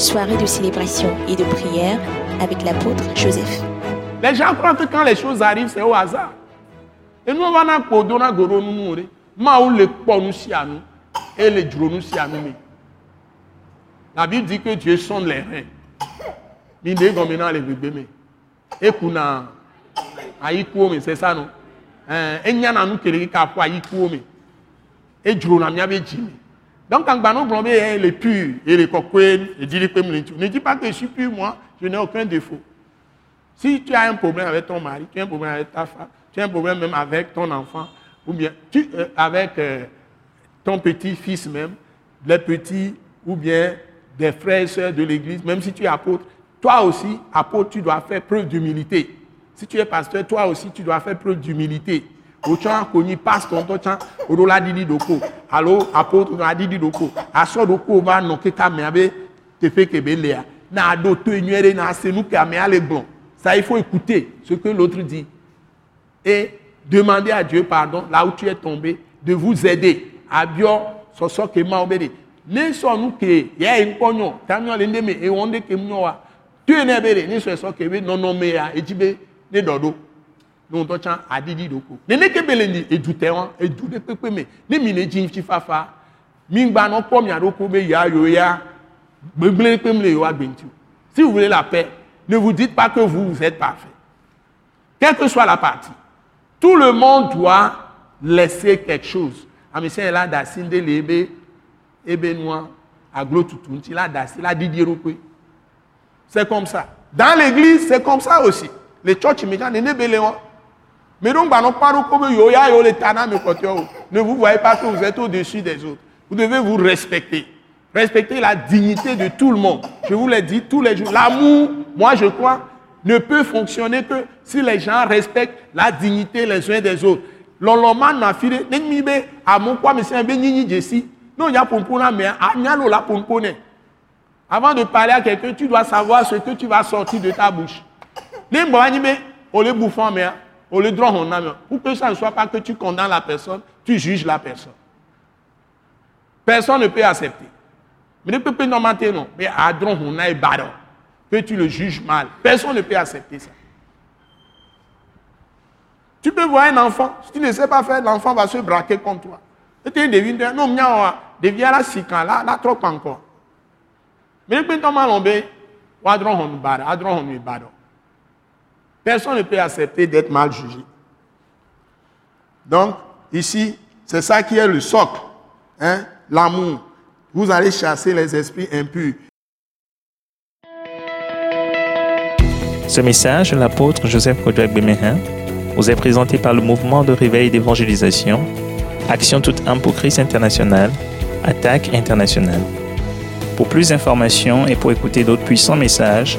soirée de célébration et de prière avec l'apôtre Joseph. Les gens croient que quand les choses arrivent, c'est au hasard. Et nous, on va nous donner goro nous mourir. Ma ou le nous si à nous. Et les dros nous si à nous. La Bible dit que Dieu sonde les reins. Mine comme maintenant les bébés. Et qu'on a ayi mais c'est ça non. Et n'y a nous capable ayi mais Et dros na mia be jimi. Donc, quand Banon Blomé est pur, et les coquins, et dit ne dis pas que je suis pur, moi, je n'ai aucun défaut. Si tu as un problème avec ton mari, tu as un problème avec ta femme, tu as un problème même avec ton enfant, ou bien euh, avec euh, ton petit-fils même, les petits, ou bien des frères et sœurs de l'église, même si tu es apôtre, toi aussi, apôtre, tu dois faire preuve d'humilité. Si tu es pasteur, toi aussi, tu dois faire preuve d'humilité ŋutɔ tsã woɖo la ɖiɖi ɖoko alo apôtre la ɖiɖi ɖoko asɔ ɖoko va nɔ keka mea be teƒe ke be lea. Na aɖo to nyuie ɖe na ase nu ke amea le gblɔ ça il faut écouter ce que l'autre dit. Et demander à Dieu pardon là où tu es tombé de vous aider. Abiɔ sɔsɔ ke ma wo be de ne sɔ nu ke ya ye ŋkpɔ nyɔ tamiɔ le ne me ewɔ ne ke nyɔ wa to ye ne be de ne sɔ sɔ ke be nɔnɔme ya edzi be ne dɔ ɖo ní wọn tán adidi doko. Nene kebele ni edutẹ wọn edu de pepe me ne mi ne dzi ŋtsi fafa. Mi gba nọ kpɔ mia ɖoko be ya yo ya gbegble pe mi le yo agbenti o si vous voulez la paix ne vous dites pas que vous vous êtes parfait. Quelle que soit la partie tout le monde doit laisser quelque chose. Amisɛn yɛ la da si de le ebe ebe nua aglo tutu ŋuti la da si la didi eɖokue c'est comme ça. Dans l'église c'est comme ça aussi. Les church mi kan nene bele wọn. Mais donc, ne vous voyez pas que vous êtes au-dessus des autres. Vous devez vous respecter. Respecter la dignité de tout le monde. Je vous l'ai dit tous les jours. L'amour, moi je crois, ne peut fonctionner que si les gens respectent la dignité les uns des autres. Loloma na file, n'enmi be amon kwa me un be nyinyi jesi. Non, il y a pompona mais anyalo la pompone. Avant de parler à quelqu'un, tu dois savoir ce que tu vas sortir de ta bouche. N'enmi be, on le au lieu de pour que ça ne soit pas que tu condamnes la personne, tu juges la personne. Personne ne peut accepter. Mais ne peut pas non. Mais à que tu le juges mal. Personne ne peut accepter ça. Tu peux voir un enfant, si tu ne sais pas faire, l'enfant va se braquer contre toi. Et tu devines, non, devient là, si quand là, là, trop encore. Mais ne peut pas mal, on adron, on va adron, on va Personne ne peut accepter d'être mal jugé. Donc, ici, c'est ça qui est le socle. Hein? L'amour. Vous allez chasser les esprits impurs. Ce message, l'apôtre Joseph Kodouak Bemehin, vous est présenté par le mouvement de réveil d'évangélisation, Action toute âme pour Christ international, Attaque internationale. Pour plus d'informations et pour écouter d'autres puissants messages,